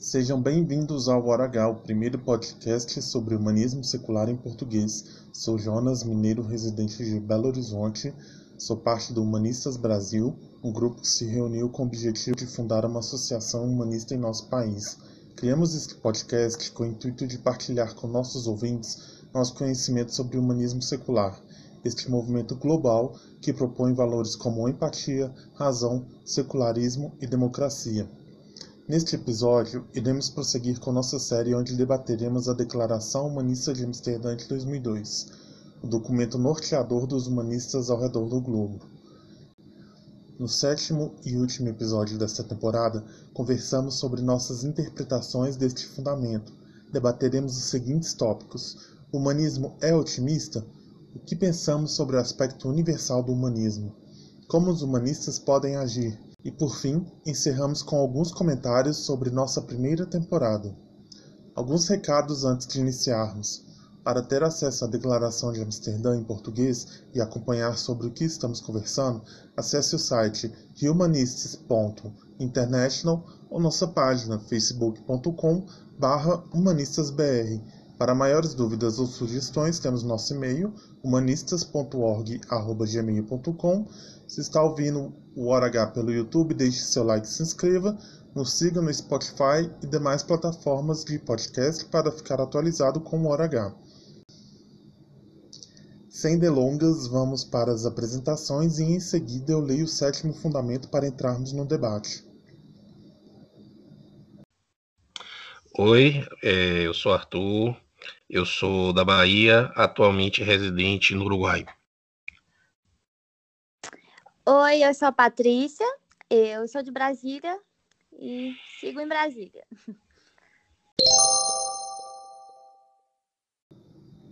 Sejam bem-vindos ao Hora o primeiro podcast sobre humanismo secular em português. Sou Jonas Mineiro, residente de Belo Horizonte. Sou parte do Humanistas Brasil, um grupo que se reuniu com o objetivo de fundar uma associação humanista em nosso país. Criamos este podcast com o intuito de partilhar com nossos ouvintes nosso conhecimento sobre o humanismo secular, este movimento global que propõe valores como empatia, razão, secularismo e democracia. Neste episódio, iremos prosseguir com nossa série onde debateremos a Declaração Humanista de Amsterdã de 2002, o documento norteador dos humanistas ao redor do globo. No sétimo e último episódio desta temporada, conversamos sobre nossas interpretações deste fundamento. Debateremos os seguintes tópicos: o humanismo é otimista? O que pensamos sobre o aspecto universal do humanismo? Como os humanistas podem agir? E por fim, encerramos com alguns comentários sobre nossa primeira temporada. Alguns recados antes de iniciarmos. Para ter acesso à Declaração de Amsterdã em português e acompanhar sobre o que estamos conversando, acesse o site humanists.international ou nossa página facebook.com/humanistasbr. Para maiores dúvidas ou sugestões, temos nosso e-mail humanistas.org@gmail.com. Se está ouvindo o Hora H pelo YouTube, deixe seu like e se inscreva. Nos siga no Spotify e demais plataformas de podcast para ficar atualizado com o Hora H. Sem delongas, vamos para as apresentações e em seguida eu leio o sétimo fundamento para entrarmos no debate. Oi, é, eu sou Arthur, eu sou da Bahia, atualmente residente no Uruguai. Oi, eu sou a Patrícia, eu sou de Brasília e sigo em Brasília.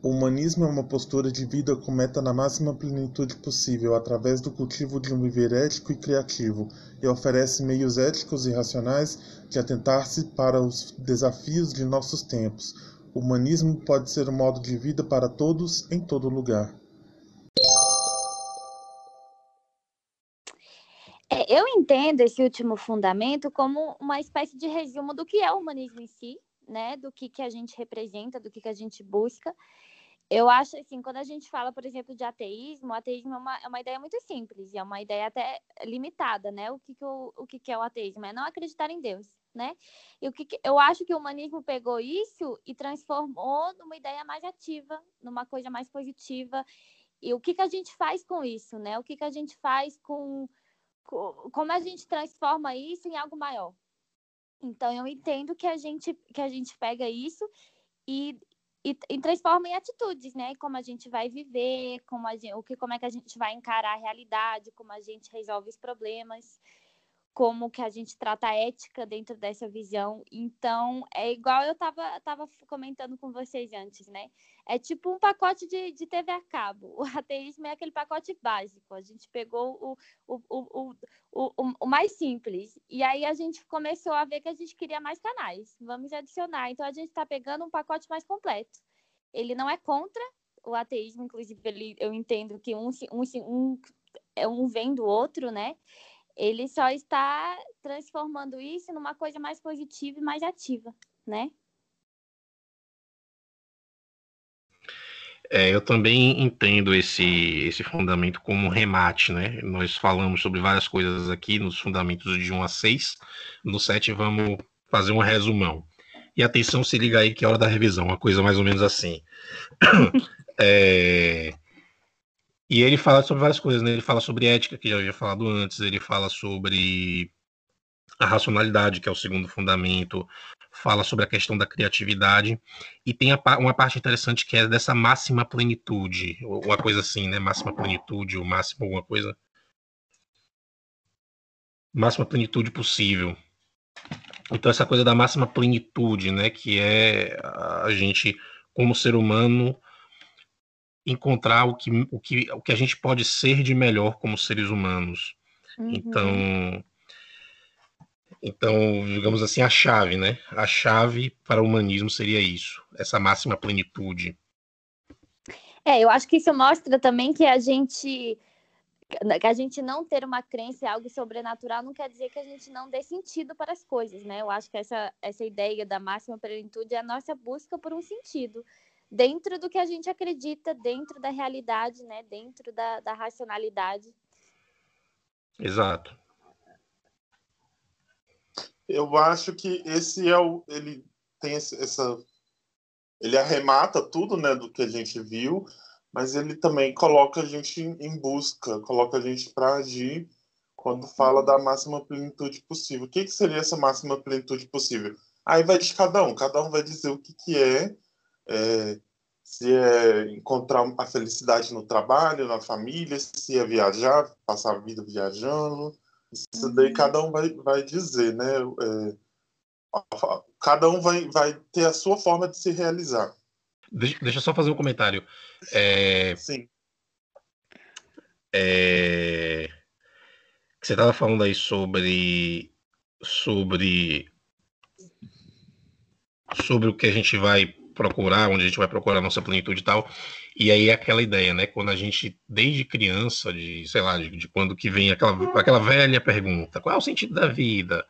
O humanismo é uma postura de vida com meta na máxima plenitude possível através do cultivo de um viver ético e criativo, e oferece meios éticos e racionais de atentar-se para os desafios de nossos tempos. O humanismo pode ser um modo de vida para todos em todo lugar. Eu entendo esse último fundamento como uma espécie de resumo do que é o humanismo em si, né? Do que, que a gente representa, do que, que a gente busca. Eu acho assim, quando a gente fala, por exemplo, de ateísmo, o ateísmo é uma, é uma ideia muito simples, é uma ideia até limitada, né? O que, que, o, o que, que é o ateísmo? É não acreditar em Deus, né? E o que, que eu acho que o humanismo pegou isso e transformou numa ideia mais ativa, numa coisa mais positiva. E o que, que a gente faz com isso, né? O que, que a gente faz com. Como a gente transforma isso em algo maior? Então, eu entendo que a gente, que a gente pega isso e, e, e, transforma em atitudes, né? Como a gente vai viver, como, a gente, o que, como é que a gente vai encarar a realidade, como a gente resolve os problemas, como que a gente trata a ética dentro dessa visão. Então, é igual eu estava tava comentando com vocês antes, né? É tipo um pacote de, de TV a cabo. O ateísmo é aquele pacote básico. A gente pegou o, o, o, o, o, o mais simples. E aí a gente começou a ver que a gente queria mais canais. Vamos adicionar. Então, a gente está pegando um pacote mais completo. Ele não é contra o ateísmo, inclusive ele, eu entendo que um, um, um, é um vem do outro, né? ele só está transformando isso numa coisa mais positiva e mais ativa, né? É, eu também entendo esse, esse fundamento como um remate, né? Nós falamos sobre várias coisas aqui nos fundamentos de 1 a 6. No 7 vamos fazer um resumão. E atenção, se liga aí que é hora da revisão, uma coisa mais ou menos assim. é, e ele fala sobre várias coisas, né? Ele fala sobre ética, que já havia falado antes, ele fala sobre a racionalidade, que é o segundo fundamento, fala sobre a questão da criatividade, e tem uma parte interessante que é dessa máxima plenitude, uma coisa assim, né? Máxima plenitude, ou máximo alguma coisa. Máxima plenitude possível. Então, essa coisa da máxima plenitude, né? Que é a gente, como ser humano, encontrar o que, o, que, o que a gente pode ser de melhor como seres humanos. Uhum. Então, então, digamos assim, a chave, né? A chave para o humanismo seria isso, essa máxima plenitude. É, eu acho que isso mostra também que a gente a gente não ter uma crença em algo sobrenatural não quer dizer que a gente não dê sentido para as coisas, né? Eu acho que essa, essa ideia da máxima plenitude é a nossa busca por um sentido dentro do que a gente acredita, dentro da realidade, né? Dentro da, da racionalidade. Exato. Eu acho que esse é o. Ele tem essa. Ele arremata tudo, né, do que a gente viu, mas ele também coloca a gente em busca, coloca a gente para agir quando fala da máxima plenitude possível. O que, que seria essa máxima plenitude possível? Aí vai de cada um, cada um vai dizer o que, que é, é se é encontrar a felicidade no trabalho, na família, se é viajar, passar a vida viajando. Isso daí uhum. cada um vai, vai dizer, né? É, cada um vai, vai ter a sua forma de se realizar. Deixa, deixa eu só fazer um comentário. É, Sim. É, você estava falando aí sobre sobre sobre o que a gente vai procurar, onde a gente vai procurar a nossa plenitude e tal. E aí é aquela ideia, né? Quando a gente, desde criança, de, sei lá, de, de quando que vem aquela, aquela velha pergunta, qual é o sentido da vida?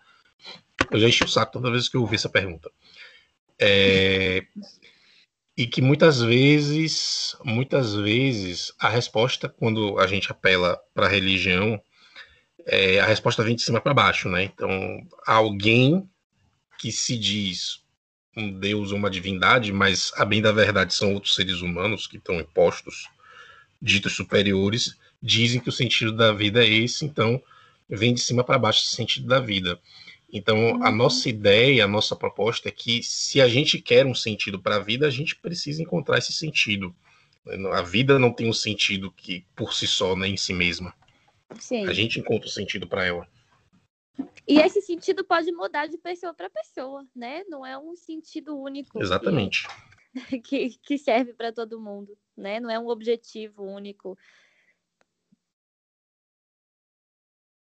Eu já enchi o saco toda vez que eu ouvi essa pergunta. É, e que muitas vezes, muitas vezes, a resposta, quando a gente apela para a religião, é, a resposta vem de cima para baixo, né? Então, alguém que se diz um deus ou uma divindade, mas a bem da verdade são outros seres humanos que estão impostos, ditos superiores, dizem que o sentido da vida é esse, então vem de cima para baixo esse sentido da vida. Então, a uhum. nossa ideia, a nossa proposta é que se a gente quer um sentido para a vida, a gente precisa encontrar esse sentido. A vida não tem um sentido que por si só, né, em si mesma. Sim. A gente encontra o um sentido para ela. E esse sentido pode mudar de pessoa para pessoa, né? Não é um sentido único. Exatamente. Que, que, que serve para todo mundo, né? Não é um objetivo único.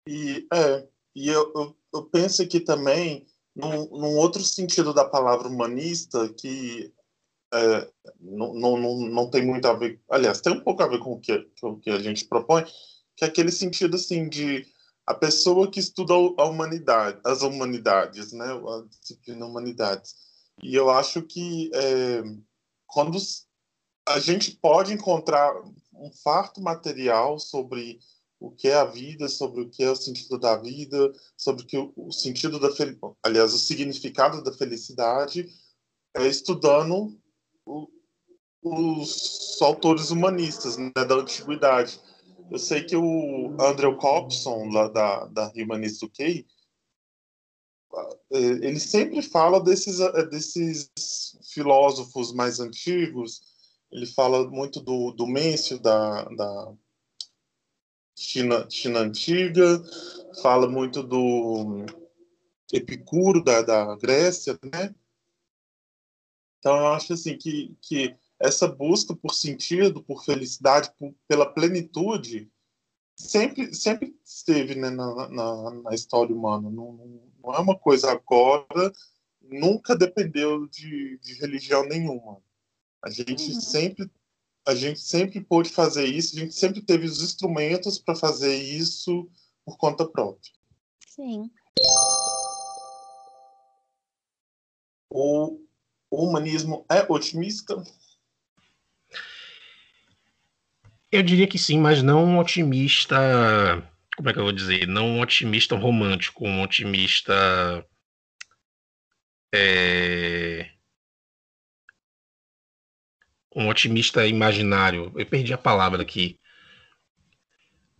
E é, e eu, eu, eu penso aqui também num, num, outro sentido da palavra humanista que é, não, não, não tem muito a ver, aliás, tem um pouco a ver com o que, com o que a gente propõe, que é aquele sentido assim de a pessoa que estuda a humanidade, as humanidades, né, a disciplina humanidades. E eu acho que é, quando a gente pode encontrar um farto material sobre o que é a vida, sobre o que é o sentido da vida, sobre o, que o sentido da aliás, o significado da felicidade, é, estudando o, os autores humanistas né, da antiguidade. Eu sei que o Andrew Copson, lá da, da Humanist UK, é, ele sempre fala desses, é, desses filósofos mais antigos, ele fala muito do, do Mêncio, da, da China, China antiga, fala muito do Epicuro da, da Grécia, né? Então eu acho assim que, que essa busca por sentido, por felicidade, por, pela plenitude, sempre sempre esteve né, na, na, na, história humana. Não, não, é uma coisa agora, nunca dependeu de, de religião nenhuma. A gente uhum. sempre a gente sempre pôde fazer isso, a gente sempre teve os instrumentos para fazer isso por conta própria. Sim. O, o humanismo é otimista? Eu diria que sim, mas não um otimista. Como é que eu vou dizer? Não um otimista romântico, um otimista. É, um otimista imaginário. Eu perdi a palavra aqui.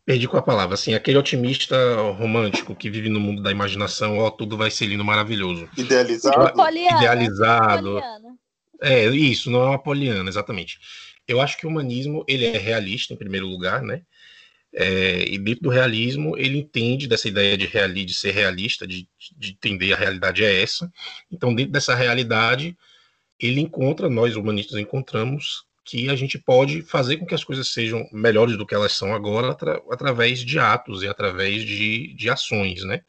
Perdi com a palavra, assim, aquele otimista romântico que vive no mundo da imaginação, ó, tudo vai ser lindo, maravilhoso. Idealizado. Poliana, Idealizado. Poliana. É, isso, não é uma poliana, exatamente. Eu acho que o humanismo, ele é realista, em primeiro lugar, né? É, e dentro do realismo, ele entende dessa ideia de, reali, de ser realista, de, de entender a realidade é essa. Então, dentro dessa realidade, ele encontra, nós humanistas encontramos, que a gente pode fazer com que as coisas sejam melhores do que elas são agora atra através de atos e através de, de ações, né?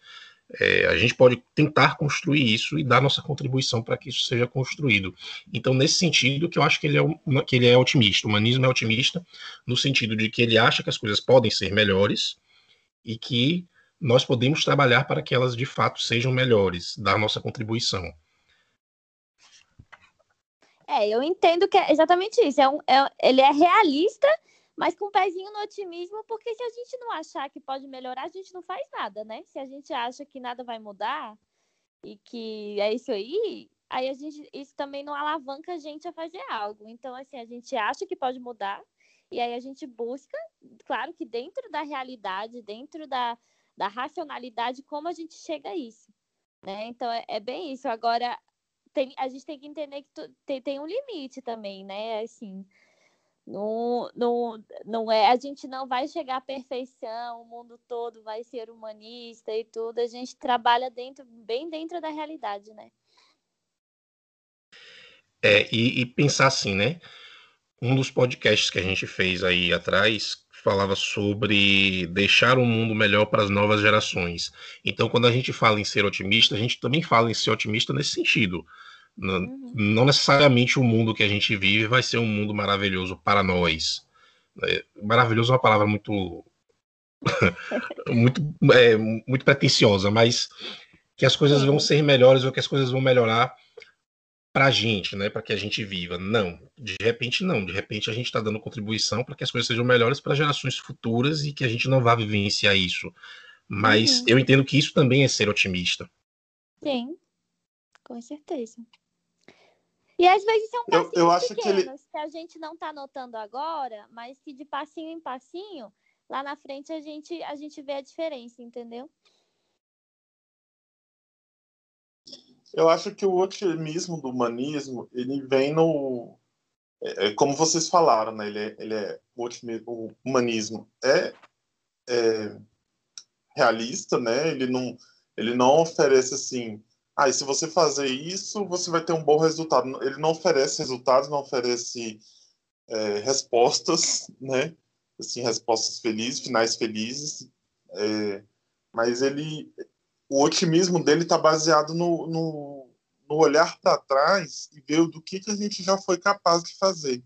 É, a gente pode tentar construir isso e dar nossa contribuição para que isso seja construído. Então, nesse sentido, que eu acho que ele, é, que ele é otimista. O humanismo é otimista no sentido de que ele acha que as coisas podem ser melhores e que nós podemos trabalhar para que elas de fato sejam melhores, dar nossa contribuição. É, eu entendo que é exatamente isso. É um, é, ele é realista, mas com um pezinho no otimismo, porque se a gente não achar que pode melhorar, a gente não faz nada, né? Se a gente acha que nada vai mudar e que é isso aí, aí a gente isso também não alavanca a gente a fazer algo. Então, assim, a gente acha que pode mudar, e aí a gente busca, claro que dentro da realidade, dentro da, da racionalidade, como a gente chega a isso. Né? Então é, é bem isso. Agora, tem, a gente tem que entender que tu, tem, tem um limite também, né? Assim, não, não, não é, a gente não vai chegar à perfeição, o mundo todo vai ser humanista e tudo. A gente trabalha dentro, bem dentro da realidade, né? É, e, e pensar assim, né? Um dos podcasts que a gente fez aí atrás falava sobre deixar um mundo melhor para as novas gerações. Então, quando a gente fala em ser otimista, a gente também fala em ser otimista nesse sentido. Não, uhum. não necessariamente o mundo que a gente vive vai ser um mundo maravilhoso para nós. É, maravilhoso é uma palavra muito muito é, muito pretensiosa, mas que as coisas vão ser melhores ou que as coisas vão melhorar para a gente, né, para que a gente viva. Não, de repente não. De repente a gente está dando contribuição para que as coisas sejam melhores para gerações futuras e que a gente não vá vivenciar isso. Mas uhum. eu entendo que isso também é ser otimista. Sim, com certeza. E às vezes são passinhos eu, eu acho pequenos que, ele... que a gente não está notando agora, mas que de passinho em passinho, lá na frente a gente, a gente vê a diferença, entendeu? Eu acho que o otimismo do humanismo, ele vem no... É, é como vocês falaram, né? Ele é, ele é o, otimismo, o humanismo é, é, realista, né? Ele não, ele não oferece, assim... Ah, e se você fazer isso, você vai ter um bom resultado. Ele não oferece resultados, não oferece é, respostas, né? Assim, respostas felizes, finais felizes. É, mas ele o otimismo dele está baseado no, no, no olhar para trás e ver do que, que a gente já foi capaz de fazer.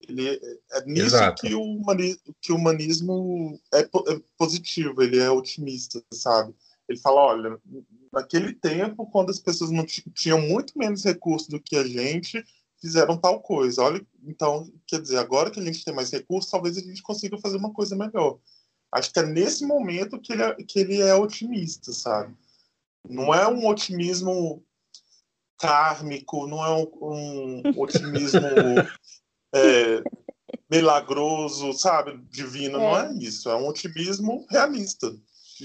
Ele, é, é nisso que o, humanismo, que o humanismo é, é positivo, ele é otimista, sabe? Ele fala, olha, naquele tempo, quando as pessoas não tinham muito menos recursos do que a gente, fizeram tal coisa. Olha, então, quer dizer, agora que a gente tem mais recursos, talvez a gente consiga fazer uma coisa melhor. Acho que é nesse momento que ele é, que ele é otimista, sabe? Não é um otimismo kármico, não é um, um otimismo é, milagroso, sabe? Divino, é. não é isso. É um otimismo realista.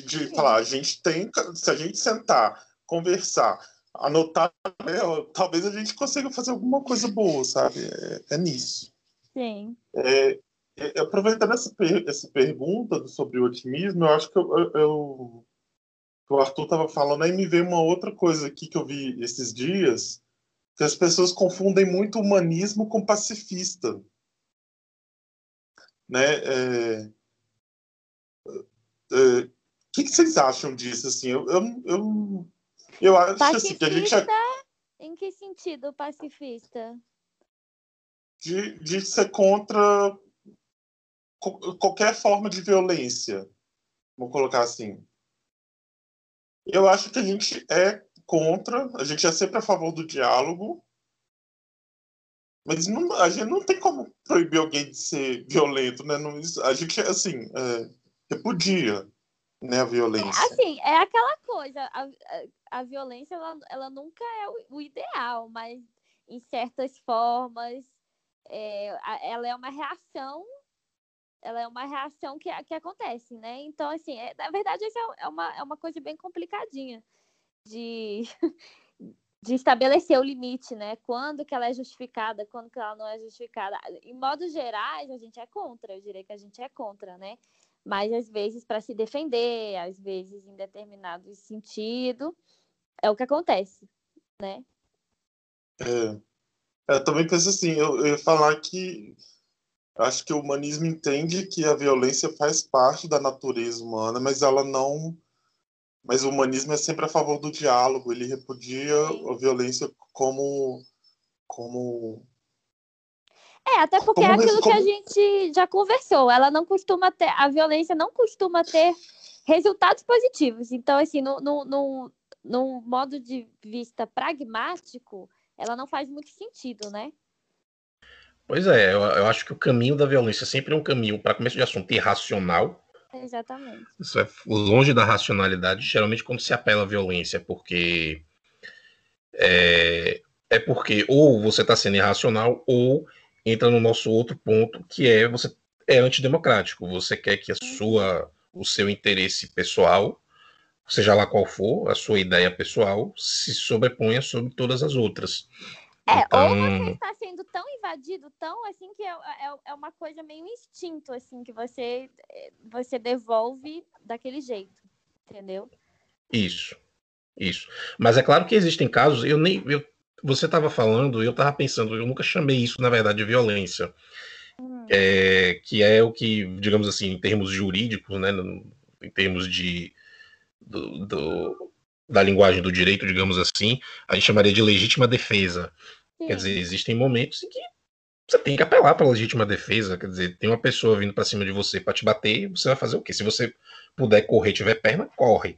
De, falar, a gente tem, se a gente sentar, conversar, anotar, né, talvez a gente consiga fazer alguma coisa boa, sabe? É, é nisso. Sim. É, aproveitando essa, essa pergunta sobre o otimismo, eu acho que eu, eu, eu o Arthur estava falando, aí me veio uma outra coisa aqui que eu vi esses dias, que as pessoas confundem muito humanismo com pacifista. Né? É, é, que, que, vocês acham disso? Assim, eu, eu, eu, eu acho pacifista, assim, que a gente. Em que sentido pacifista? De, de ser contra qualquer forma de violência, vou colocar assim. Eu acho que a gente é contra, a gente é sempre a favor do diálogo, mas não, a gente não tem como proibir alguém de ser violento, né? Não, a gente, assim, é, repudia né, a violência. Assim, é aquela coisa, a, a, a violência, ela, ela nunca é o, o, ideal, mas em certas formas, é, ela é uma reação ela é uma reação que, que acontece, né? Então, assim, é, na verdade, isso é, é uma, é uma coisa bem complicadinha de, de estabelecer o limite, né? Quando que ela é justificada, quando que ela não é justificada. Em modos gerais, a gente é contra, eu diria que a gente é contra, né? Mas às vezes para se defender, às vezes em determinado sentido, é o que acontece, né? É, eu também penso assim, eu, eu ia falar que Acho que o humanismo entende que a violência faz parte da natureza humana, mas ela não mas o humanismo é sempre a favor do diálogo, ele repudia a violência como como é, até porque como, é aquilo como... que a gente já conversou, ela não costuma ter, a violência não costuma ter resultados positivos. Então, assim, no, no, no, no modo de vista pragmático, ela não faz muito sentido, né? Pois é, eu, eu acho que o caminho da violência sempre é um caminho, para começo de assunto, irracional. Exatamente. Isso é longe da racionalidade. Geralmente, quando se apela à violência, é porque. É, é porque ou você está sendo irracional, ou entra no nosso outro ponto, que é você é antidemocrático. Você quer que a sua, o seu interesse pessoal, seja lá qual for, a sua ideia pessoal, se sobreponha sobre todas as outras. É, então... ou você está sendo tão invadido, tão assim, que é, é, é, uma coisa meio instinto, assim, que você, você devolve daquele jeito, entendeu? Isso, isso. Mas é claro que existem casos, eu nem. Eu, você estava falando, eu estava pensando, eu nunca chamei isso, na verdade, de violência. Hum. É, que é o que, digamos assim, em termos jurídicos, né, em termos de. Do, do, da linguagem do direito, digamos assim, a gente chamaria de legítima defesa. Sim. Quer dizer, existem momentos em que você tem que apelar para a legítima defesa. Quer dizer, tem uma pessoa vindo para cima de você para te bater, você vai fazer o quê? Se você puder correr, tiver perna, corre.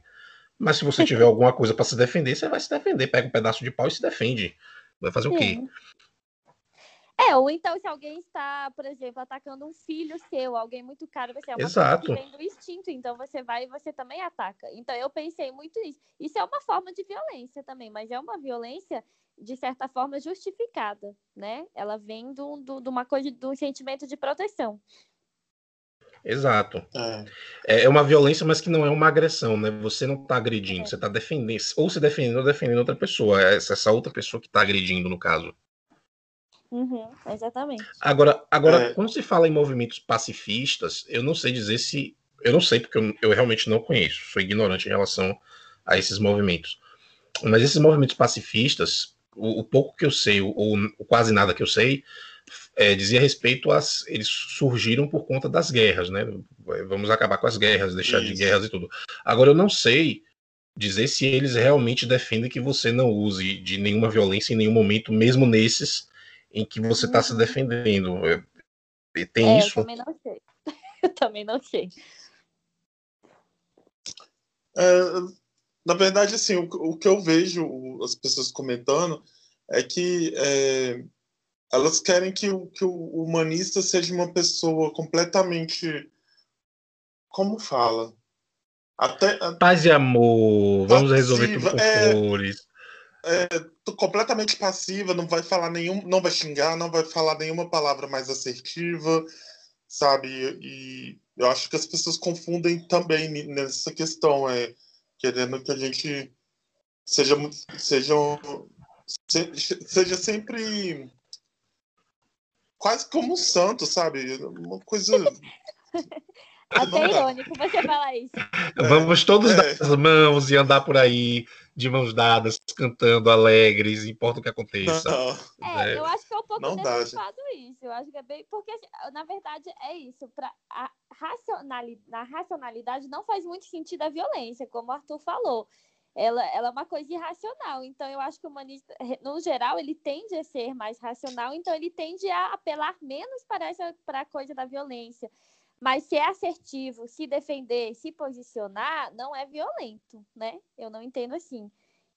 Mas se você tiver alguma coisa para se defender, você vai se defender. Pega um pedaço de pau e se defende. Vai fazer Sim. o quê? É, ou então se alguém está, por exemplo, atacando um filho seu, alguém muito caro, você é uma Exato. coisa que vem do instinto, então você vai e você também ataca. Então eu pensei muito nisso. Isso é uma forma de violência também, mas é uma violência de certa forma, justificada, né? Ela vem do, do, de uma coisa, do sentimento de proteção. Exato. É. é uma violência, mas que não é uma agressão, né? Você não está agredindo, é. você está defendendo, ou se defendendo ou defendendo outra pessoa. É essa outra pessoa que está agredindo, no caso. Uhum, exatamente. Agora, agora é. quando se fala em movimentos pacifistas, eu não sei dizer se. Eu não sei, porque eu, eu realmente não conheço, sou ignorante em relação a esses movimentos. Mas esses movimentos pacifistas, o, o pouco que eu sei, ou, ou, quase nada que eu sei, é, dizia respeito às. Eles surgiram por conta das guerras, né? Vamos acabar com as guerras, deixar Isso. de guerras e tudo. Agora, eu não sei dizer se eles realmente defendem que você não use de nenhuma violência em nenhum momento, mesmo nesses em que você está se uhum. defendendo. É, tem é, isso? Eu também não sei. eu também não sei. É, na verdade, assim, o, o, que eu vejo as pessoas comentando é que é, elas querem que o, que o humanista seja uma pessoa completamente. Como fala? Até, Paz e amor, vamos passiva, resolver tudo com é, flores. É, completamente passiva, não vai falar nenhum, não vai xingar, não vai falar nenhuma palavra mais assertiva, sabe? E eu acho que as pessoas confundem também nessa questão. É, querendo que a gente seja seja seja sempre quase como um santo, sabe? Uma coisa até irônico você falar isso. Vamos todos é. dar as mãos e andar por aí de mãos dadas, cantando alegres, importa o que aconteça. Não. É, eu acho que é um pouco deturpado isso. Eu acho que é bem. Porque, assim, na verdade, é isso. Pra, a racionalidade, na racionalidade não faz muito sentido a violência, como o Arthur falou. Ela, ela é uma coisa irracional. Então, eu acho que o humanista, no geral, ele tende a ser mais racional, então ele tende a apelar menos para essa para a coisa da violência. Mas se é assertivo, se defender, se posicionar, não é violento, né? Eu não entendo assim.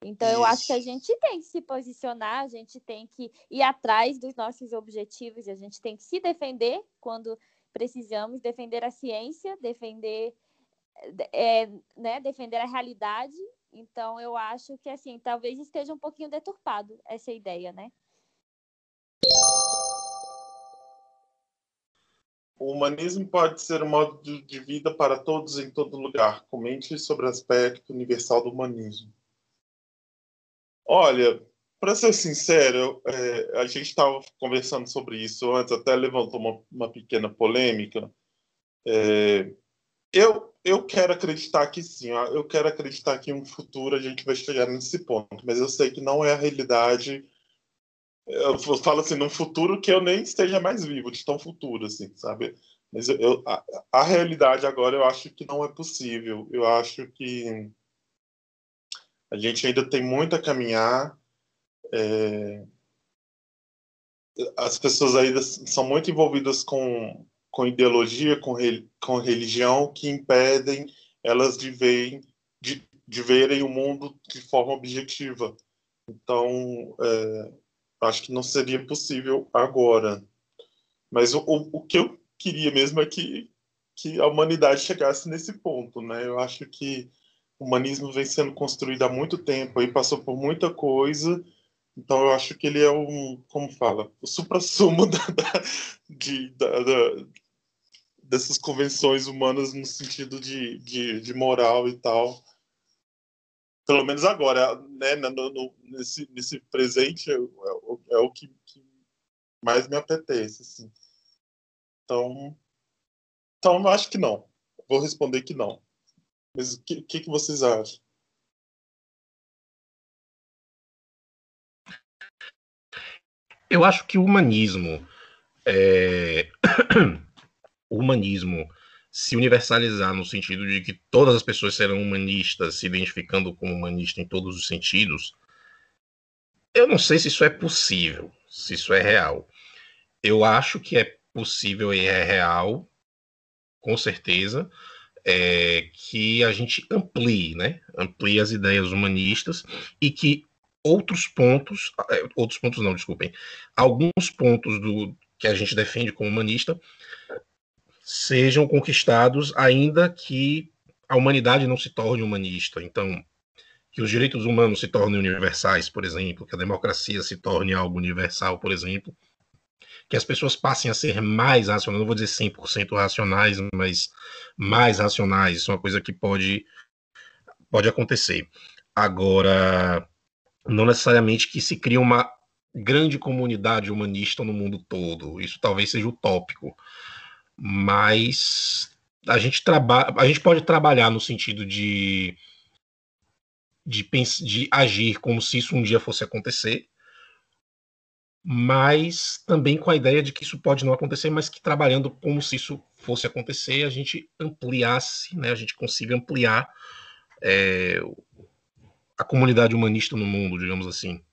Então, Isso. eu acho que a gente tem que se posicionar, a gente tem que ir atrás dos nossos objetivos, a gente tem que se defender quando precisamos, defender a ciência, defender, é, né, defender a realidade. Então, eu acho que, assim, talvez esteja um pouquinho deturpado essa ideia, né? O humanismo pode ser um modo de vida para todos em todo lugar. Comente sobre o aspecto universal do humanismo. Olha, para ser sincero, é, a gente estava conversando sobre isso antes, até levantou uma, uma pequena polêmica. É, eu, eu quero acreditar que sim, eu quero acreditar que em um futuro a gente vai chegar nesse ponto, mas eu sei que não é a realidade eu falo assim, num futuro que eu nem esteja mais vivo, de tão futuro, assim, sabe? Mas eu, a, a, realidade agora eu acho que não é possível. Eu acho que A gente ainda tem muito a caminhar. É... As pessoas ainda são muito envolvidas com, com ideologia, com, re... com religião, que impedem elas de verem, de, de verem o mundo de forma objetiva. Então, é... acho que não seria possível agora. Mas o, o, o que eu queria mesmo é que, que a humanidade chegasse nesse ponto, né? Eu acho que o humanismo vem sendo construído há muito tempo, aí passou por muita coisa, então eu acho que ele é um, como fala, o supra-sumo da, da, de, da, da, dessas convenções humanas no sentido de, de, de, moral e tal. Pelo menos agora, né, no, no, nesse, nesse presente é, é, é o que, que mais me apetece, assim. Então, então eu acho que não. Vou responder que não. Mas o que, que, que vocês acham? Eu acho que o humanismo, é... humanismo se universalizar no sentido de que todas as pessoas serão humanistas, se identificando como humanista em todos os sentidos, eu não sei se isso é possível, se isso é real. Eu acho que é possível e é real, com certeza, é, que a gente amplie, né? Amplie as ideias humanistas e que outros pontos, é, outros pontos não, desculpem, alguns pontos do que a gente defende como humanista sejam conquistados, ainda que a humanidade não se torne humanista. Então, que os direitos humanos se tornem universais, por exemplo, que a democracia se torne algo universal, por exemplo, que as pessoas passem a ser mais racionais, não vou dizer 100% racionais, mas mais racionais, isso é uma coisa que pode, pode acontecer. Agora, não necessariamente que se crie uma grande comunidade humanista no mundo todo, isso talvez seja utópico, mas a gente, trabalha, a gente pode trabalhar no sentido de, de, de agir como se isso um dia fosse acontecer, mas também com a ideia de que isso pode não acontecer, mas que trabalhando como se isso fosse acontecer, a gente ampliasse, né, a gente consiga ampliar é, a comunidade humanista no mundo, digamos assim.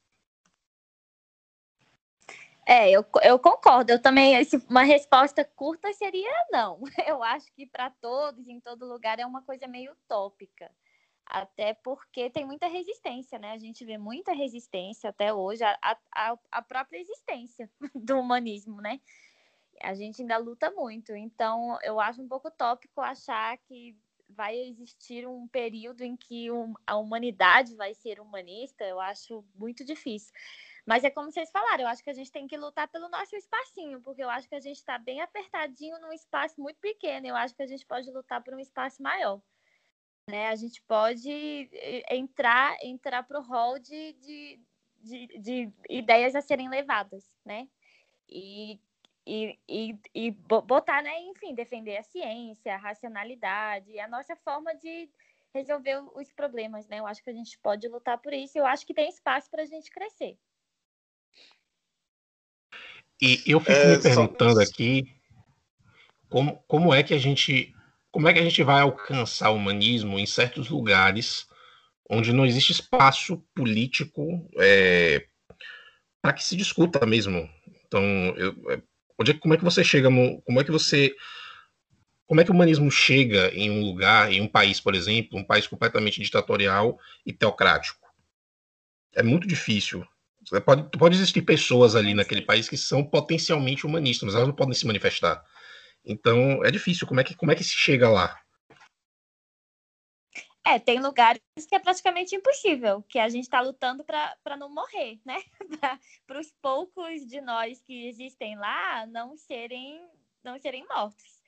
É, eu, eu concordo. Eu também, uma resposta curta seria não. Eu acho que para todos, em todo lugar, é uma coisa meio utópica até porque tem muita resistência, né? A gente vê muita resistência até hoje à, à, à própria existência do humanismo, né? A gente ainda luta muito, então eu acho um pouco tópico achar que vai existir um período em que a humanidade vai ser humanista, eu acho muito difícil. Mas é como vocês falaram, eu acho que a gente tem que lutar pelo nosso espacinho, porque eu acho que a gente está bem apertadinho num espaço muito pequeno, eu acho que a gente pode lutar por um espaço maior. Né? A gente pode eh, entrar entrar para o hall de, de, de, de, ideias a serem levadas, né? E, e, e, e botar, né? Enfim, defender a ciência, a racionalidade, a nossa forma de resolver os problemas, né? Eu acho que a gente pode lutar por isso. Eu acho que tem espaço para a gente crescer. E eu fico é, me perguntando só... aqui como, como é que a gente como é que a gente vai alcançar o humanismo em certos lugares onde não existe espaço político é, para que se discuta mesmo? Então, eu, é, onde é, como é que você chega no, como é que você como é que o humanismo chega em um lugar, em um país, por exemplo, um país completamente ditatorial e teocrático? É muito difícil. Pode, pode existir pessoas ali naquele país que são potencialmente humanistas, mas elas não podem se manifestar. Então é difícil. Como é que, como é que se chega lá? É, tem lugares que é praticamente impossível, que a gente está lutando para não morrer, né? para os poucos de nós que existem lá não serem, não serem mortos.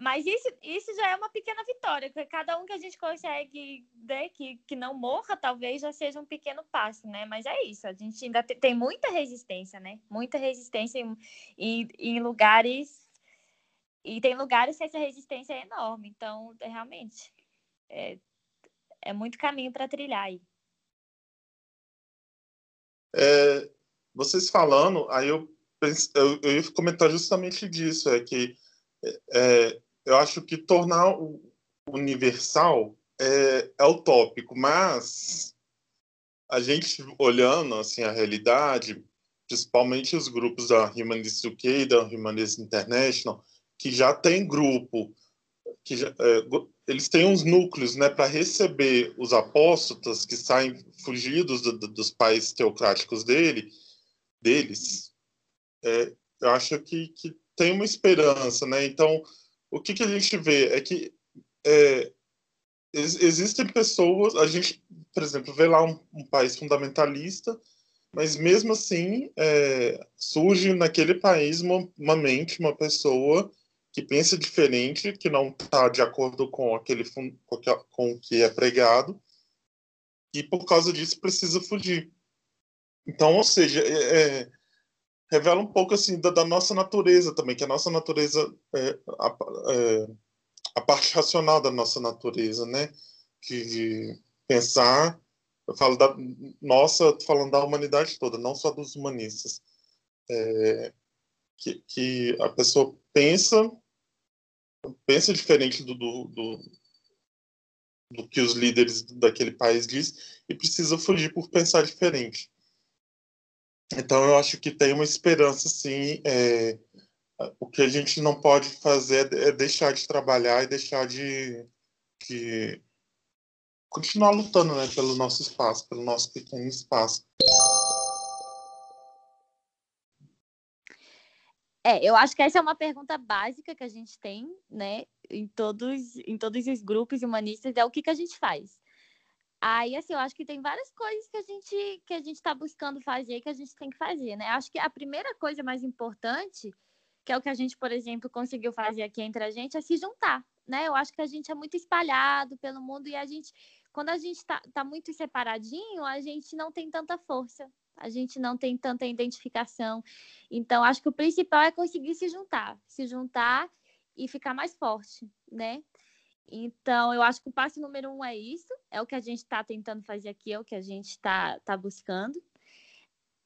Mas isso, isso já é uma pequena vitória, porque cada um que a gente consegue né, que, que não morra, talvez já seja um pequeno passo, né? Mas é isso, a gente ainda tem, tem muita resistência, né? Muita resistência em, em, em lugares e tem lugares que essa resistência é enorme. Então, é, realmente, é, é muito caminho para trilhar aí. É, vocês falando, aí eu, eu, eu ia comentar justamente disso, é que é, eu acho que tornar o universal é, é utópico, mas a gente olhando assim a realidade, principalmente os grupos da Humanist UK, da Humanist International, que já tem grupo, que já, é, eles têm uns núcleos né, para receber os apóstolos que saem fugidos do, do, dos países teocráticos dele, deles. É, eu acho que, que tem uma esperança. Né? Então, o que, que a gente vê é que é, existem pessoas, a gente, por exemplo, vê lá um, um país fundamentalista, mas mesmo assim é, surge naquele país uma, uma, mente, uma pessoa que pensa diferente, que não está de acordo com aquele com o que é pregado, e por causa disso precisa fugir. Então, ou seja, é, é, revela um pouco assim da, da, nossa natureza também, que a nossa natureza é, a, é, a parte racional da nossa natureza, né? De pensar, eu falo da nossa, falando da humanidade toda, não só dos humanistas, é, que, que a pessoa pensa pensa diferente do, do, do, do que os líderes daquele país diz e precisa fugir por pensar diferente. Então eu acho que tem uma esperança, sim. É, o que a gente não pode fazer é deixar de trabalhar e deixar de, de continuar lutando né, pelo nosso espaço, pelo nosso pequeno espaço. É, eu acho que essa é uma pergunta básica que a gente tem, né, em todos, em todos os grupos humanistas, é o que, que a gente faz. Aí, assim, eu acho que tem várias coisas que a gente que a gente está buscando fazer, que a gente tem que fazer, né? Acho que a primeira coisa mais importante que é o que a gente, por exemplo, conseguiu fazer aqui entre a gente, é se juntar, né? Eu acho que a gente é muito espalhado pelo mundo e a gente, quando a gente está tá muito separadinho, a gente não tem tanta força, a gente não tem tanta identificação. Então, acho que o principal é conseguir se juntar, se juntar e ficar mais forte, né? Então, eu acho que o passo número um é isso, é o que a gente está tentando fazer aqui, é o que a gente está tá buscando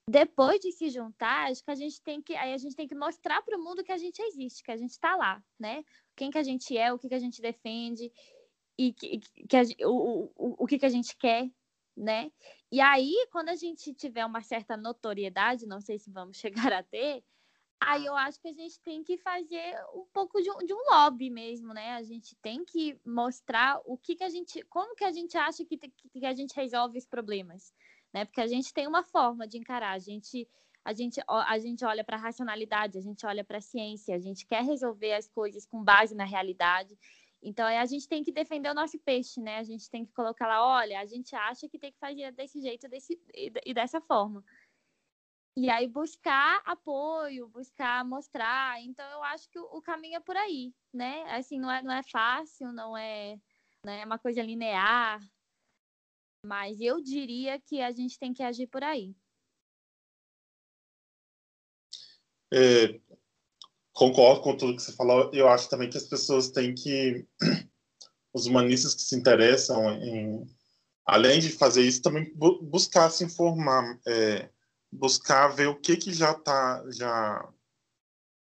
depois de se juntar, acho que a gente tem que, aí a gente tem que mostrar para o mundo que a gente existe, que a gente está lá, né? Quem que a gente é, o que, que a gente defende e que, que a, o, o, o que, que a gente quer, né? E aí, quando a gente tiver uma certa notoriedade, não sei se vamos chegar a ter, aí eu acho que a gente tem que fazer um pouco de um, de um lobby mesmo, né? A gente tem que mostrar o que, que a gente, como que a gente acha que, que a gente resolve os problemas né? Porque a gente tem uma forma de encarar, a gente a gente, a gente olha para a racionalidade, a gente olha para a ciência, a gente quer resolver as coisas com base na realidade. Então, a gente tem que defender o nosso peixe, né? A gente tem que colocar lá, olha, a gente acha que tem que fazer desse jeito desse, e dessa forma. E aí buscar apoio, buscar mostrar. Então, eu acho que o, caminho é por aí, né? Assim, não é, não é fácil, não é, né? é uma coisa linear, mas eu diria que a gente tem que agir por aí. É, concordo com tudo que você falou. Eu acho também que as pessoas têm que. Os humanistas que se interessam em. Além de fazer isso, também buscar se informar, é, buscar ver o que, que já está. Já, o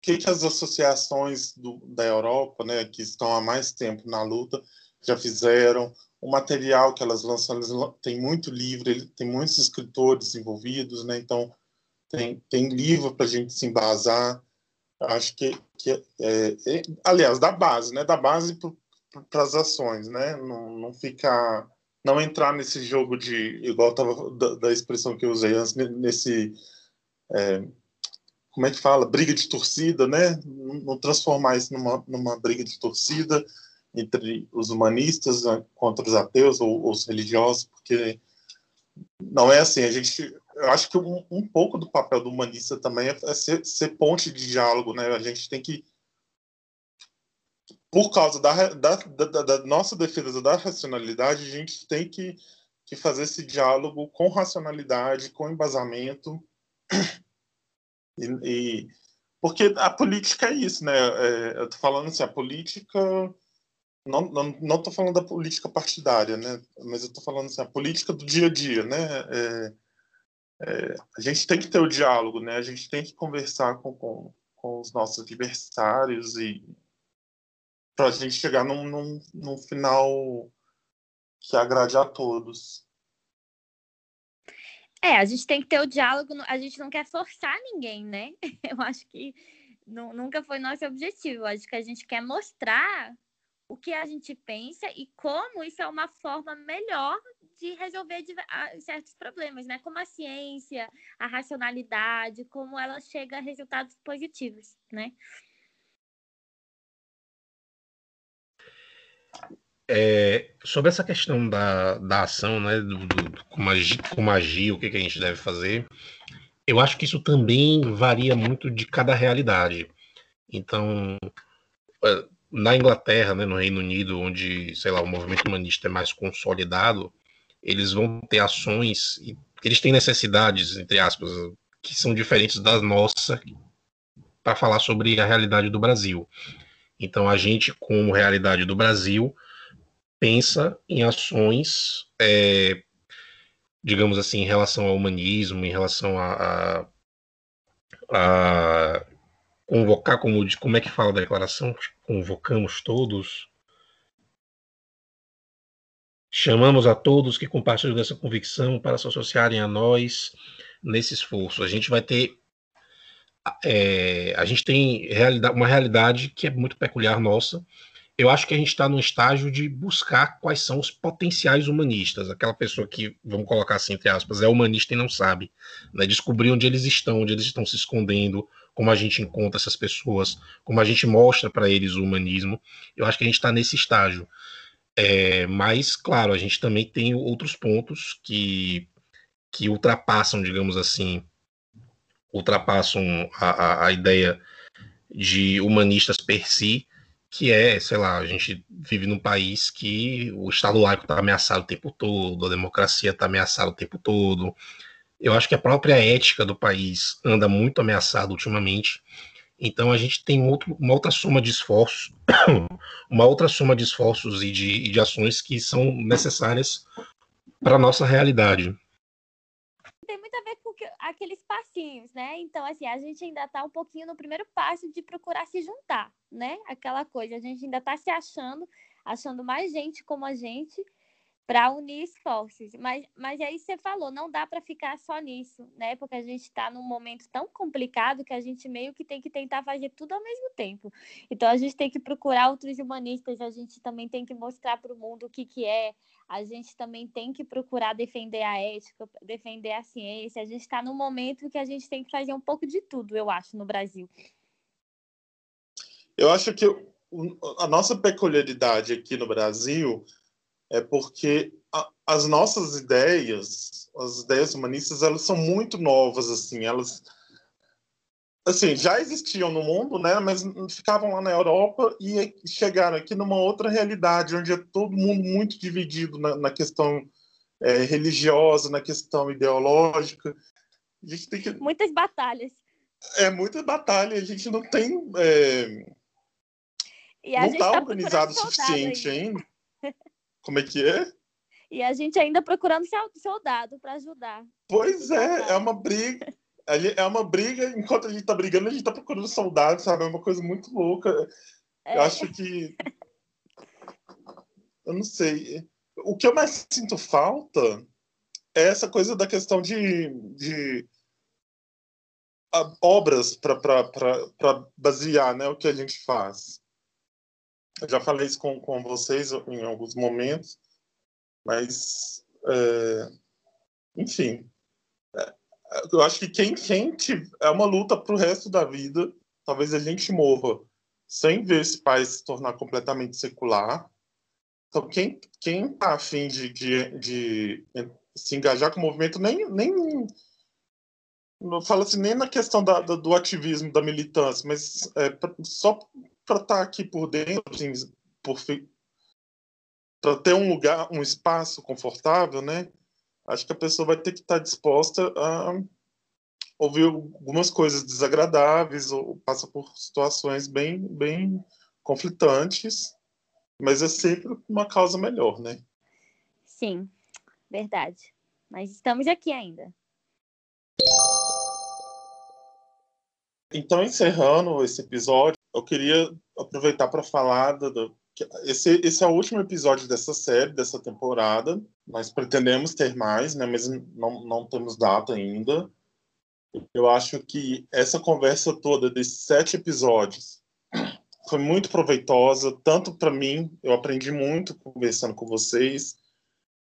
que, que as associações do, da Europa, né, que estão há mais tempo na luta, já fizeram, o material que elas lançam, elas tem muito livro, tem muitos escritores envolvidos, né? Então tem, tem livro para a gente se embasar. Acho que, que é, é, aliás, da base, né? Da base para as ações, né? Não, não ficar, não entrar nesse jogo de, igual tava da, da expressão que eu usei antes, nesse é, como é que fala, briga de torcida, né? Não, transformar isso numa, numa briga de torcida entre os humanistas né, contra os ateus ou os religiosos, porque não é assim. A gente, eu acho que um, um pouco do papel do humanista também é, é ser, ser, ponte de diálogo, né? A gente tem que, por causa da, da, da, da nossa defesa da racionalidade, a gente tem que, que fazer esse diálogo com racionalidade, com embasamento e, e porque a política é isso, né? É, eu tô falando assim, a política não, não, não tô falando da política partidária, né? Mas eu tô falando assim, a política do dia a dia, né? É, é, a gente tem que ter o diálogo, né? A gente tem que conversar com, com, com os nossos adversários e para a gente chegar num, num, num final que agrade a todos. É, a gente tem que ter o diálogo, a gente não quer forçar ninguém, né? Eu acho que nunca foi nosso objetivo. Eu acho que a gente quer mostrar o que a gente pensa e como isso é uma forma melhor de resolver certos problemas, né? Como a ciência, a racionalidade, como ela chega a resultados positivos, né? É, sobre essa questão da, da ação, né, do, do, como, agir, como agir, o que, que a gente deve fazer, eu acho que isso também varia muito de cada realidade. Então, é, na Inglaterra, né, no Reino Unido, onde, sei lá, o movimento humanista é mais consolidado, eles vão ter ações, eles têm necessidades, entre aspas, que são diferentes da nossa para falar sobre a realidade do Brasil. Então, a gente, como realidade do Brasil, pensa em ações, é, digamos assim, em relação ao humanismo, em relação a, a, a convocar, como, como é que fala a declaração? Convocamos todos. Chamamos a todos que compartilham dessa convicção para se associarem a nós nesse esforço. A gente vai ter. É, a gente tem realidade, uma realidade que é muito peculiar nossa, eu acho que a gente está no estágio de buscar quais são os potenciais humanistas, aquela pessoa que, vamos colocar assim, entre aspas, é humanista e não sabe, né? descobrir onde eles estão, onde eles estão se escondendo, como a gente encontra essas pessoas, como a gente mostra para eles o humanismo. Eu acho que a gente está nesse estágio. É, mas, claro, a gente também tem outros pontos que, que ultrapassam, digamos assim, ultrapassam a, a, a ideia de humanistas per si, que é, sei lá, a gente vive num país que o Estado laico está ameaçado o tempo todo, a democracia está ameaçada o tempo todo. Eu acho que a própria ética do país anda muito ameaçada ultimamente. Então a gente tem outro, uma outra soma de esforços, uma outra soma de esforços e de, e de ações que são necessárias para a nossa realidade aqueles passinhos, né? Então, assim, a gente ainda está um pouquinho no primeiro passo de procurar se juntar, né? Aquela coisa, a gente ainda está se achando, achando mais gente como a gente para unir esforços. Mas, mas aí você falou, não dá para ficar só nisso, né? Porque a gente está num momento tão complicado que a gente meio que tem que tentar fazer tudo ao mesmo tempo. Então a gente tem que procurar outros humanistas, a gente também tem que mostrar para o mundo o que, que é, a gente também tem que procurar defender a ética, defender a ciência. A gente está num momento que a gente tem que fazer um pouco de tudo, eu acho, no Brasil. Eu acho que a nossa peculiaridade aqui no Brasil é porque a, as nossas ideias, as ideias humanistas, elas são muito novas, assim, elas assim, já existiam no mundo, né, mas ficavam lá na Europa e chegaram aqui numa outra realidade, onde é todo mundo muito dividido na, na questão é, religiosa, na questão ideológica. A gente tem que... Muitas batalhas. É, muita batalha. A gente não tem... É... não está tá organizado o suficiente ainda. ainda. Como é que é? E a gente ainda procurando soldado para ajudar. Pois é, é uma briga. É uma briga, enquanto a gente tá brigando, a gente tá procurando soldado, sabe? É uma coisa muito louca. É. Eu acho que. Eu não sei. O que eu mais sinto falta é essa coisa da questão de, de obras para basear né, o que a gente faz. Eu já falei isso com, com vocês em alguns momentos, mas, é, enfim, é, eu acho que quem, quem é uma luta para o resto da vida, talvez a gente morra sem ver esse país se tornar completamente secular. Então, quem quem está afim de, de, de, se engajar com o movimento, nem, nem não falo assim, nem na questão da, do, do ativismo, da militância, mas é, só para estar tá aqui por dentro, assim, por para ter um lugar, um espaço confortável, né? Acho que a pessoa vai ter que estar tá disposta a ouvir algumas coisas desagradáveis ou passa por situações bem, bem conflitantes, mas é sempre uma causa melhor, né? Sim, verdade. Mas estamos aqui ainda. Então, encerrando esse episódio, eu queria aproveitar para falar do, do, esse, esse é o último episódio dessa série, dessa temporada. Nós pretendemos ter mais, né? Mas não, não temos data ainda. Eu acho que essa conversa toda desses sete episódios foi muito proveitosa, tanto para mim, eu aprendi muito conversando com vocês,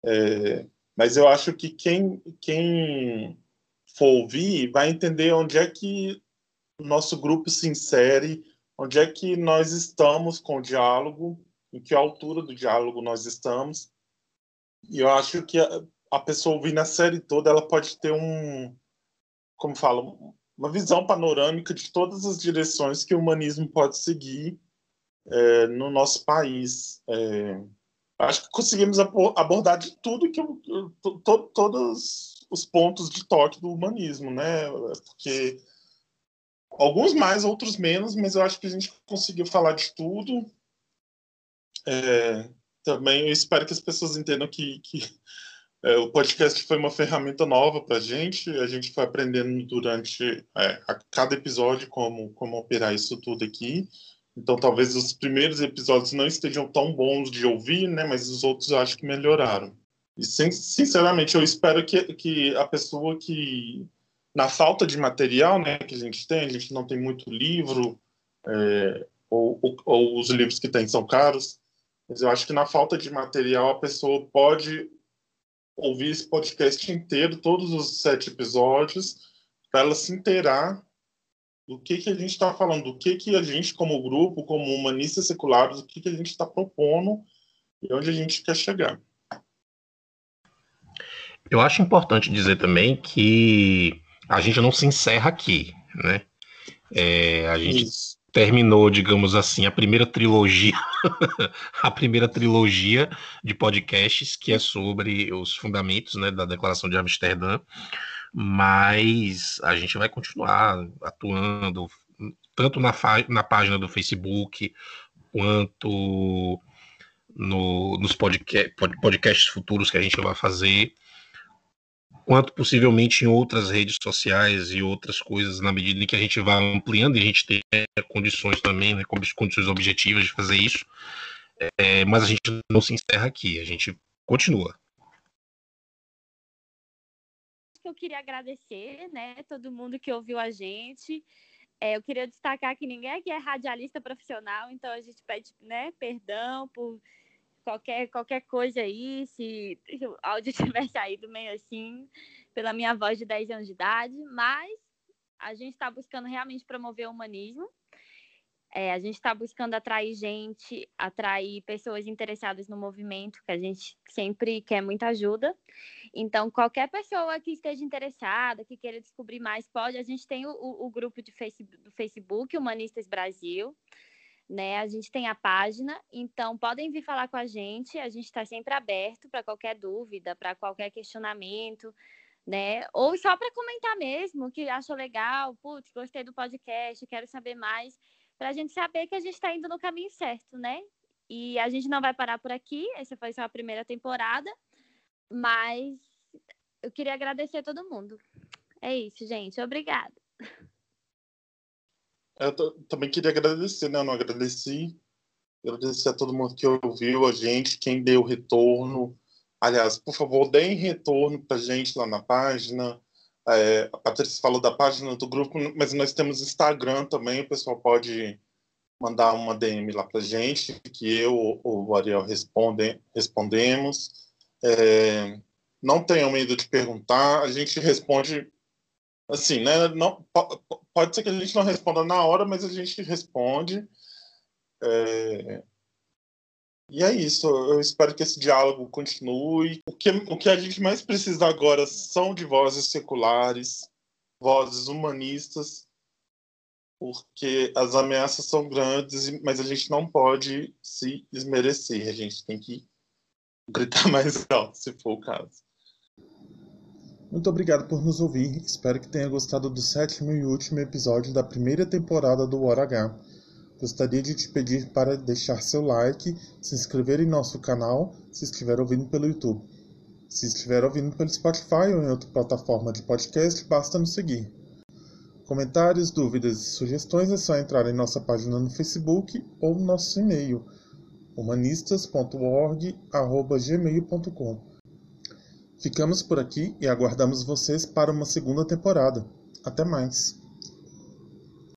é, mas eu acho que quem, quem for ouvir vai entender onde é que o nosso grupo se insere, onde é que nós estamos com o diálogo, em que altura do diálogo nós estamos. E eu acho que a, a pessoa ouvindo a série toda, ela pode ter um, como falo, uma visão panorâmica de todas as direções que o humanismo pode seguir é, no nosso país. É, acho que conseguimos abordar de tudo que to, to, todos os pontos de toque do humanismo, né? Porque alguns mais, outros menos, mas eu acho que a gente conseguiu falar de tudo. É, também eu espero que as pessoas entendam que, que é, o podcast foi uma ferramenta nova para a gente. A gente foi aprendendo durante é, a cada episódio como, como operar isso tudo aqui. Então, talvez os primeiros episódios não estejam tão bons de ouvir, né? Mas os outros eu acho que melhoraram. E, sinceramente, eu espero que, que a pessoa que, na falta de material né, que a gente tem, a gente não tem muito livro, é, ou, ou, ou os livros que tem são caros, mas eu acho que na falta de material a pessoa pode ouvir esse podcast inteiro, todos os sete episódios, para ela se inteirar do que, que a gente está falando, do que, que a gente, como grupo, como humanistas seculares, o que, que a gente está propondo e onde a gente quer chegar. Eu acho importante dizer também que a gente não se encerra aqui, né? É, a gente Isso. terminou, digamos assim, a primeira trilogia, a primeira trilogia de podcasts que é sobre os fundamentos né, da Declaração de Amsterdã mas a gente vai continuar atuando tanto na, na página do Facebook quanto no, nos podcast, podcasts futuros que a gente vai fazer, quanto possivelmente em outras redes sociais e outras coisas, na medida em que a gente vai ampliando e a gente tem condições também, né, condições objetivas de fazer isso. É, mas a gente não se encerra aqui, a gente continua eu queria agradecer, né, todo mundo que ouviu a gente. É, eu queria destacar que ninguém aqui é radialista profissional, então a gente pede, né, perdão por qualquer, qualquer coisa aí, se o áudio tiver saído meio assim, pela minha voz de 10 anos de idade, mas a gente está buscando realmente promover o humanismo. É, a gente está buscando atrair gente, atrair pessoas interessadas no movimento, que a gente sempre quer muita ajuda. Então, qualquer pessoa que esteja interessada, que queira descobrir mais, pode. A gente tem o, o grupo de do Facebook, Humanistas Brasil, né? A gente tem a página, então podem vir falar com a gente. A gente está sempre aberto para qualquer dúvida, para qualquer questionamento, né? Ou só para comentar mesmo, que achou legal, putz, gostei do podcast, quero saber mais para a gente saber que a gente está indo no caminho certo, né? E a gente não vai parar por aqui, essa foi só a primeira temporada, mas eu queria agradecer a todo mundo. É isso, gente. Obrigada. Eu também queria agradecer, né? Eu não agradeci. Agradecer a todo mundo que ouviu a gente, quem deu retorno. Aliás, por favor, deem retorno para gente lá na página. É, a Patrícia falou da página do grupo, mas nós temos Instagram também, o pessoal pode mandar uma DM lá para gente, que eu ou o Ariel responde, respondemos. É, não tenham medo de perguntar, a gente responde assim, né? Não, pode ser que a gente não responda na hora, mas a gente responde. É, e é isso, eu espero que esse diálogo continue. O que, o que a gente mais precisa agora são de vozes seculares, vozes humanistas, porque as ameaças são grandes, mas a gente não pode se esmerecer, a gente tem que gritar mais alto, se for o caso. Muito obrigado por nos ouvir, espero que tenha gostado do sétimo e último episódio da primeira temporada do Hora H. Gostaria de te pedir para deixar seu like, se inscrever em nosso canal se estiver ouvindo pelo YouTube. Se estiver ouvindo pelo Spotify ou em outra plataforma de podcast, basta nos seguir. Comentários, dúvidas e sugestões é só entrar em nossa página no Facebook ou no nosso e-mail humanistas.org@gmail.com. Ficamos por aqui e aguardamos vocês para uma segunda temporada. Até mais.